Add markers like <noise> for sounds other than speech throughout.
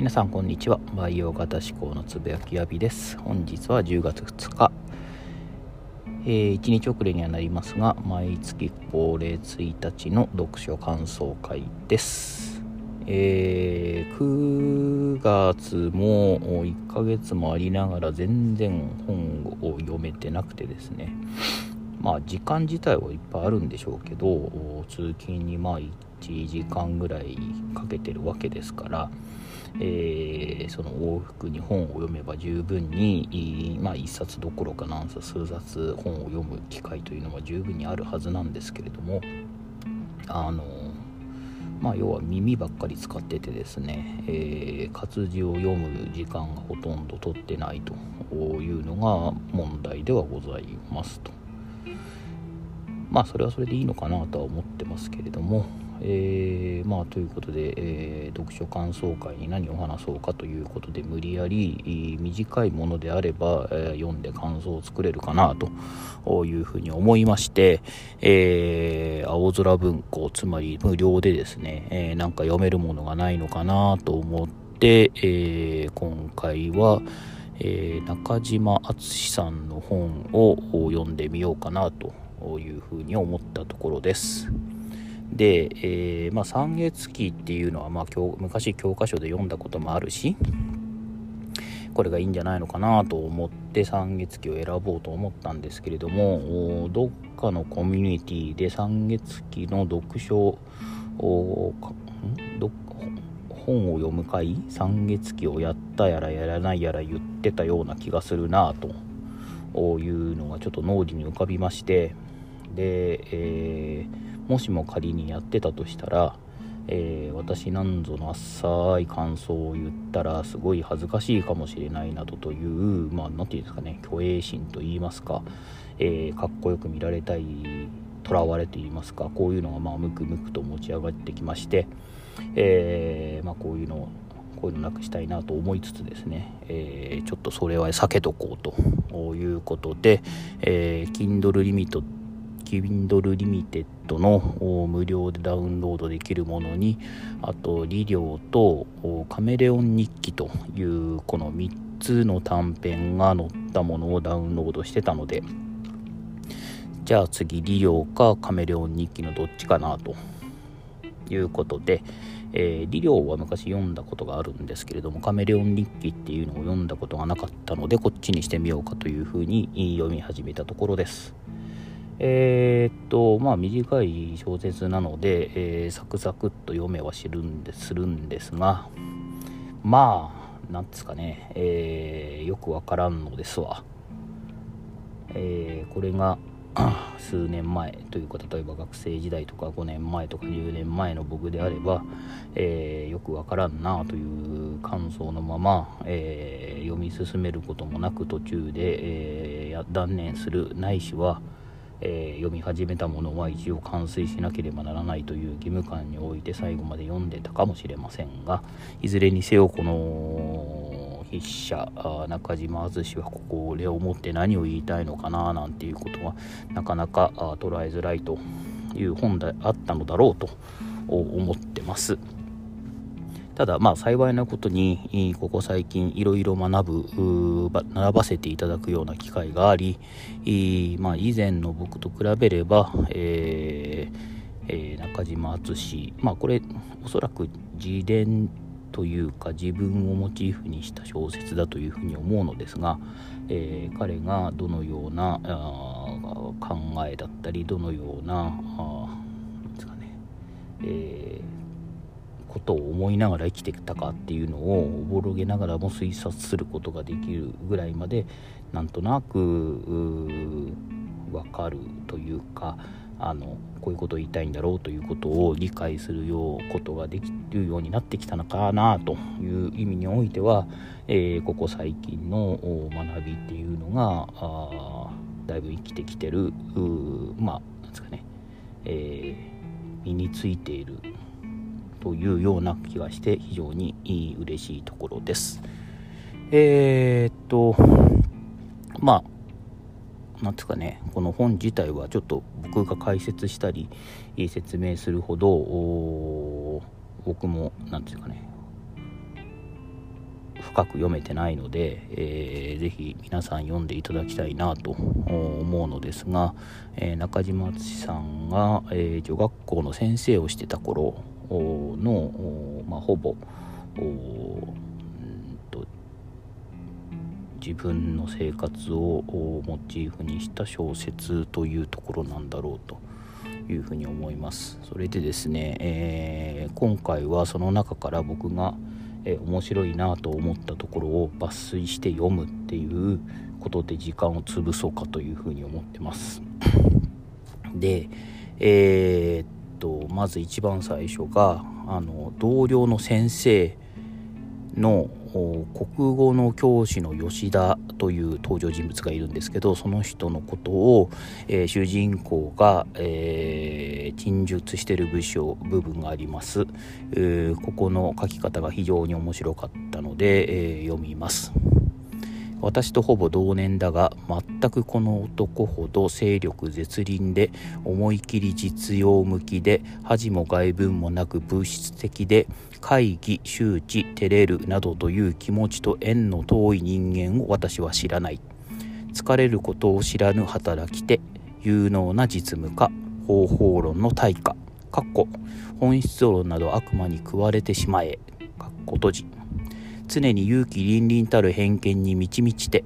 皆さんこんにちは。培養型思考のつぶやきやびです。本日は10月2日、えー、1日遅れにはなりますが毎月恒例1日の読書感想会です。えー、9月も1ヶ月もありながら全然本を読めてなくてですね。まあ時間自体はいっぱいあるんでしょうけど通勤にまあ1時間ぐらいかけてるわけですからえー、その往復に本を読めば十分に、まあ、1冊どころか何冊数冊本を読む機会というのは十分にあるはずなんですけれどもあのまあ要は耳ばっかり使っててですね、えー、活字を読む時間がほとんど取ってないというのが問題ではございますと。まあそれはそれでいいのかなとは思ってますけれどもえー、まあということで、えー、読書感想会に何を話そうかということで無理やり短いものであれば、えー、読んで感想を作れるかなというふうに思いまして、え青空文庫つまり無料でですね、えなんか読めるものがないのかなと思って、え今回は、え中島敦さんの本を読んでみようかなというふうに思ったところです。で、えー、まあ、三月期っていうのは、まあ、教昔教科書で読んだこともあるしこれがいいんじゃないのかなと思って三月期を選ぼうと思ったんですけれどもどっかのコミュニティで三月期の読書を本を読む会？三月期をやったやらやらないやら言ってたような気がするなというのがちょっと脳裏に浮かびましてで、えーもしも仮にやってたとしたら、えー、私なんぞの浅い感想を言ったらすごい恥ずかしいかもしれないなどというまあ何て言うんですかね虚栄心と言いますか、えー、かっこよく見られたいとらわれと言いますかこういうのがまあムクムクと持ち上がってきまして、えー、まあ、こういうのこういうのなくしたいなと思いつつですね、えー、ちょっとそれは避けとこうということで、えー、Kindle リミット Kindle Limited の無料でダウンロードできるものにあとリリョウとカメレオン日記というこの3つの短編が載ったものをダウンロードしてたのでじゃあ次リリョウかカメレオン日記のどっちかなということで、えー、リリョウは昔読んだことがあるんですけれどもカメレオン日記っていうのを読んだことがなかったのでこっちにしてみようかというふうに読み始めたところです。えー、っとまあ短い小説なので、えー、サクサクっと読めはするんでするんですがまあなんですかね、えー、よくわからんのですわ、えこれが <coughs> 数年前というか例えば学生時代とか5年前とか10年前の僕であれば、えよくわからんなという感想のまま、えー読み進めることもなく途中で、え断念するないしはえー、読み始めたものは一応完遂しなければならないという義務感において最後まで読んでたかもしれませんがいずれにせよこの筆者中島敦はここを思って何を言いたいのかななんていうことはなかなか捉えづらいという本であったのだろうと思ってます。ただまあ幸いなことにここ最近いろいろ学ぶ学ばせていただくような機会があり、まあ、以前の僕と比べれば、えー、中島敦まあこれおそらく自伝というか自分をモチーフにした小説だというふうに思うのですが、えー、彼がどのような考えだったりどのようなあですかね、えーことを思いながら生きてきたかっていうのをおぼろげながらも推察することができるぐらいまでなんとなく分かるというかあのこういうことを言いたいんだろうということを理解するようことができるようになってきたのかなという意味においては、えー、ここ最近の学びっていうのがだいぶ生きてきてるまあなんですかね、えー、身についているというような気がして非常に嬉しいところです。えー、っと、まあ、なんですかね、この本自体はちょっと僕が解説したり説明するほど僕も何て言うかね深く読めてないので、えー、ぜひ皆さん読んでいただきたいなと思うのですが、えー、中島敦さんが、えー、女学校の先生をしてた頃の、まあ、ほぼ自分の生活をモチーフにした小説というところなんだろうというふうに思います。それでですね、えー、今回はその中から僕が、えー、面白いなと思ったところを抜粋して読むっていうことで時間を潰そうかというふうに思ってます。でえー、っとまず一番最初があの同僚の先生の国語の教師の吉田という登場人物がいるんですけどその人のことを、えー、主人公が、えー、陳述してる部署部分があります、えー、ここの書き方が非常に面白かったので、え読みます。私とほぼ同年だが全くこの男ほど勢力絶倫で思い切り実用向きで恥も外文もなく物質的で会議周知照れるなどという気持ちと縁の遠い人間を私は知らない。疲れることを知らぬ働き手有能な実務家方法論の対価かっこ本質論など悪魔に食われてしまえ。かっこ閉じ。常に勇気凛々たる偏見に満ち満ちて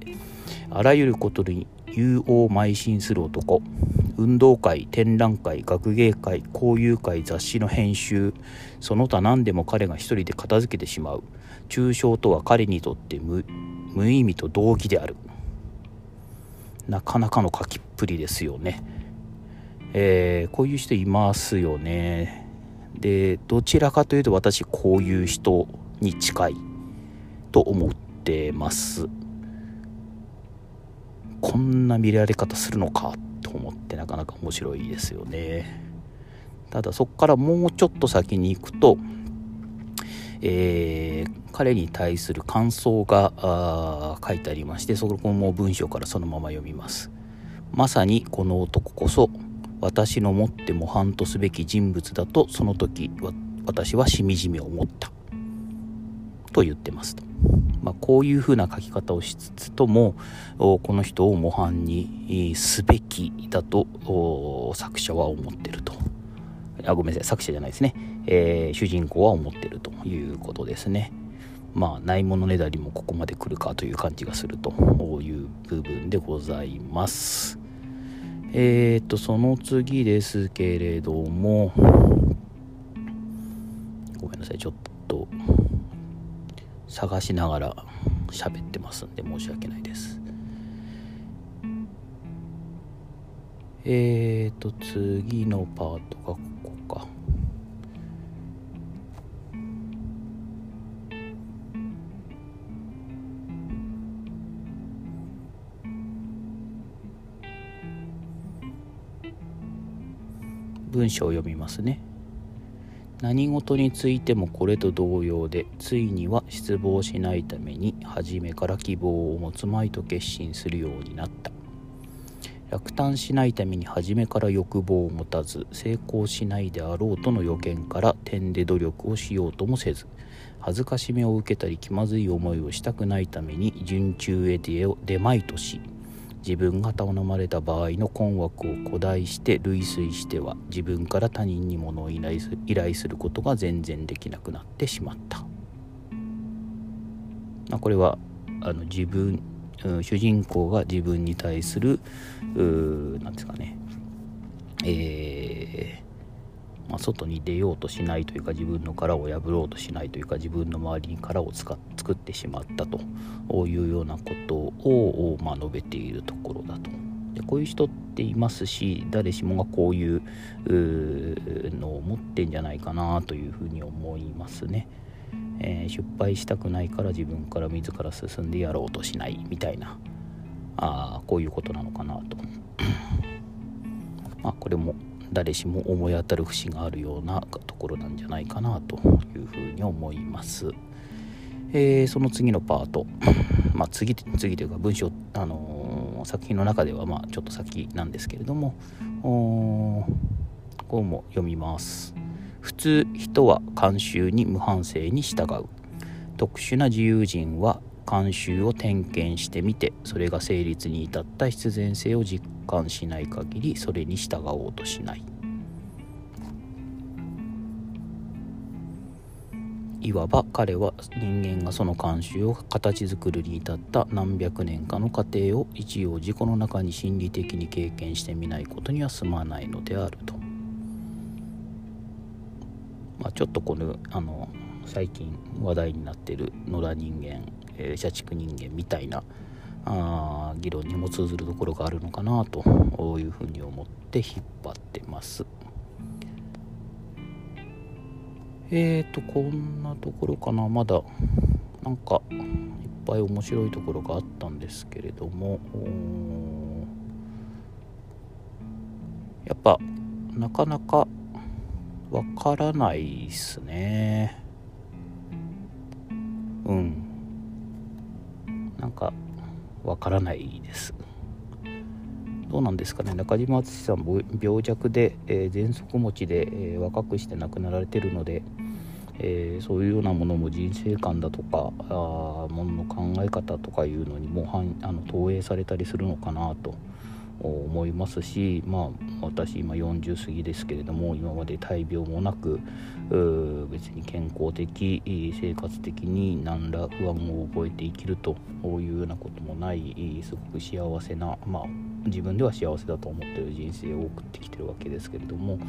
あらゆることに勇往邁進する男。運動会展覧会学芸会交友会雑誌の編集その他何でも彼が一人で片付けてしまう。抽象とは彼にとって無意味と同義である。なかなかの書きっぷりですよね。えー、こういう人いますよね。でどちらかというと私こういう人に近い。と思ってますこんな見られ方するのかと思ってなかなか面白いですよね。ただそこからもうちょっと先に行くと、えー、彼に対する感想が書いてありましてそこも文章からそのまま読みます。まさにこの男こそ私のもって模範とすべき人物だとその時私はしみじみ思った。と言ってますと。まあ、こういうふうな書き方をしつつともこの人を模範にすべきだと作者は思ってると。あごめんなさい。作者じゃないですね、えー、主人公は思ってるということですね。まあないものねだりもここまで来るかという感じがするという部分でございます。えっ、とその次ですけれどもごめんなさい。ちょっと探しながら喋ってますんで申し訳ないです。えーと次のパートがここか。文章を読みますね。何事についてもこれと同様でついには失望しないために初めから希望を持つまいと決心するようになった。落胆しないために初めから欲望を持たず成功しないであろうとの予見から点で努力をしようともせず恥ずかしめを受けたり気まずい思いをしたくないために順中へ出まいとし自分が頼まれた場合の困惑を誇大して類推しては自分から他人に物を依頼することが全然できなくなってしまった。まあ、これはあの自分主人公が自分に対する何ですかねえー、まあ、外に出ようとしないというか自分の殻を破ろうとしないというか自分の周りに殻を使作ってしまったというようなことを、まあ、述べているところだと。でこういう人っていますし誰しもがこういうのを持ってんじゃないかなというふうに思いますね。えー、失敗したくないから自分から自ら進んでやろうとしないみたいなあこういうことなのかなと <clears throat> まあこれも誰しも思い当たる節があるようなところなんじゃないかなというふうに思います。えー、その次のパート、まあ、次次というか文章、あのー、作品の中ではまあちょっと先なんですけれどもこうも読みます。普通人は慣習に無反省に従う特殊な自由人は慣習を点検してみてそれが成立に至った必然性を実感しない限りそれに従おうとしないいわば彼は人間がその慣習を形作るに至った何百年かの過程を一応自己の中に心理的に経験してみないことには済まないのであると。まあ、ちょっとこのあの最近話題になっている野良人間、え、社畜人間みたいなあ議論にも通ずるところがあるのかなというふうに思って引っ張ってます。えーとこんなところかな。まだなんかいっぱい面白いところがあったんですけれども。やっぱなかなかわからないっすね。わからないです。どうなんですかね。中島敦さん病弱で、えー、喘息持ちで、えー、若くして亡くなられてるので、えー、そういうようなものも人生観だとかあものの考え方とかいうのにもあの投影されたりするのかなと思いますし、まあ、私今40過ぎですけれども今まで大病もなく別に健康的生活的に何ら不安を覚えて生きるというようなこともないすごく幸せな、まあ、自分では幸せだと思ってる人生を送ってきてるわけですけれども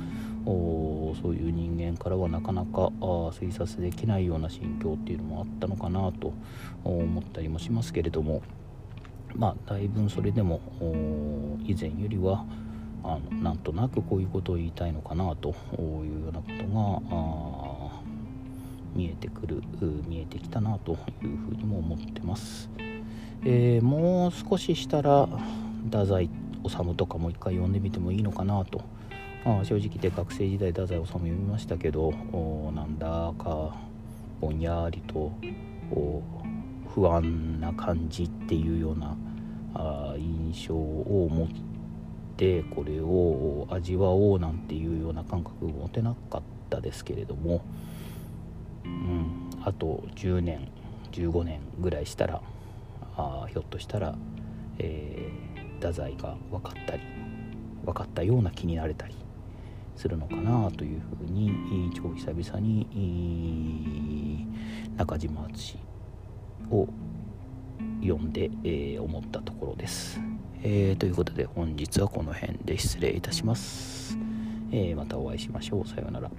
そういう人間からはなかなか推察できないような心境っていうのもあったのかなと思ったりもしますけれども。まあだいぶそれでも以前よりはあのなんとなくこういうことを言いたいのかなというようなことが見えてくる見えてきたなというふうにも思ってます、えー、もう少ししたら太宰治とかも一回読んでみてもいいのかなと、まあ、正直で学生時代太宰治読みましたけどなんだかぼんやりと不安な感じっていうようなあ印象を持ってこれを味わおうなんていうような感覚を持てなかったですけれども、うん、あと10年15年ぐらいしたらあひょっとしたら、えー、太宰が分かったり分かったような気になれたりするのかなというふうに超久々に中島敦を読んで、えー、思ったところです、えー、ということで本日はこの辺で失礼いたします、え、またお会いしましょう。さようなら。